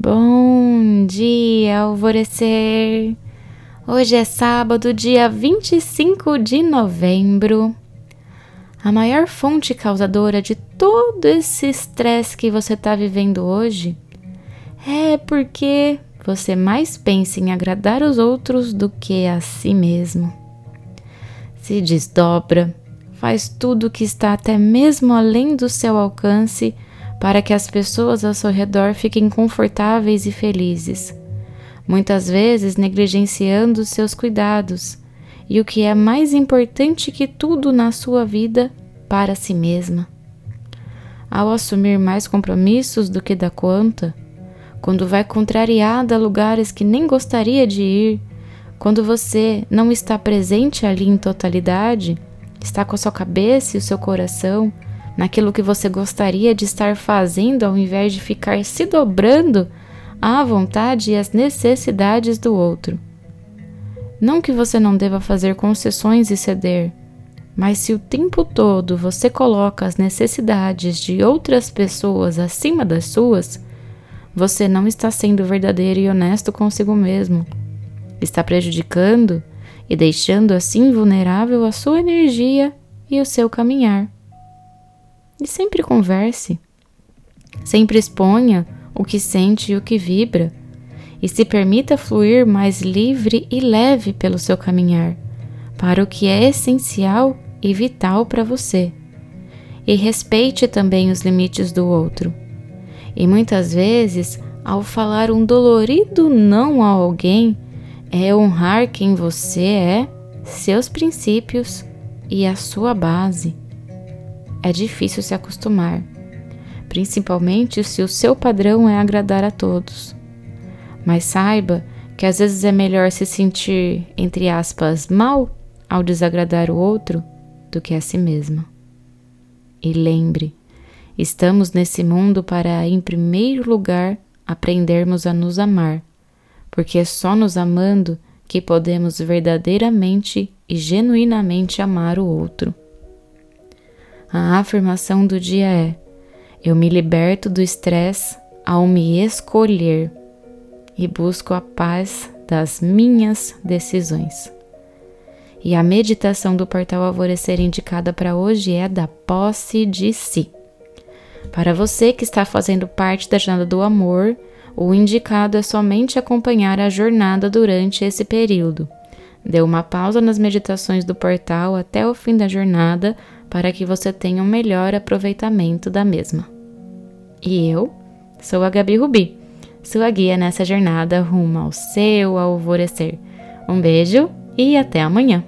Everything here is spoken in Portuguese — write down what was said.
Bom dia, alvorecer! Hoje é sábado, dia 25 de novembro. A maior fonte causadora de todo esse estresse que você está vivendo hoje é porque você mais pensa em agradar os outros do que a si mesmo. Se desdobra, faz tudo o que está até mesmo além do seu alcance para que as pessoas ao seu redor fiquem confortáveis e felizes, muitas vezes negligenciando seus cuidados e o que é mais importante que tudo na sua vida para si mesma. Ao assumir mais compromissos do que dá conta, quando vai contrariada a lugares que nem gostaria de ir, quando você não está presente ali em totalidade, está com a sua cabeça e o seu coração naquilo que você gostaria de estar fazendo ao invés de ficar se dobrando à vontade e às necessidades do outro. Não que você não deva fazer concessões e ceder, mas se o tempo todo você coloca as necessidades de outras pessoas acima das suas, você não está sendo verdadeiro e honesto consigo mesmo. Está prejudicando e deixando assim vulnerável a sua energia e o seu caminhar. E sempre converse. Sempre exponha o que sente e o que vibra, e se permita fluir mais livre e leve pelo seu caminhar, para o que é essencial e vital para você. E respeite também os limites do outro. E muitas vezes, ao falar um dolorido não a alguém, é honrar quem você é, seus princípios e a sua base é difícil se acostumar, principalmente se o seu padrão é agradar a todos. Mas saiba que às vezes é melhor se sentir, entre aspas, mal ao desagradar o outro do que a si mesma. E lembre, estamos nesse mundo para, em primeiro lugar, aprendermos a nos amar, porque é só nos amando que podemos verdadeiramente e genuinamente amar o outro. A afirmação do dia é: Eu me liberto do estresse ao me escolher e busco a paz das minhas decisões. E a meditação do portal Alvorecer indicada para hoje é da posse de si. Para você que está fazendo parte da jornada do amor, o indicado é somente acompanhar a jornada durante esse período. Dê uma pausa nas meditações do portal até o fim da jornada para que você tenha um melhor aproveitamento da mesma. E eu sou a Gabi Rubi, sua guia nessa jornada rumo ao seu alvorecer. Um beijo e até amanhã!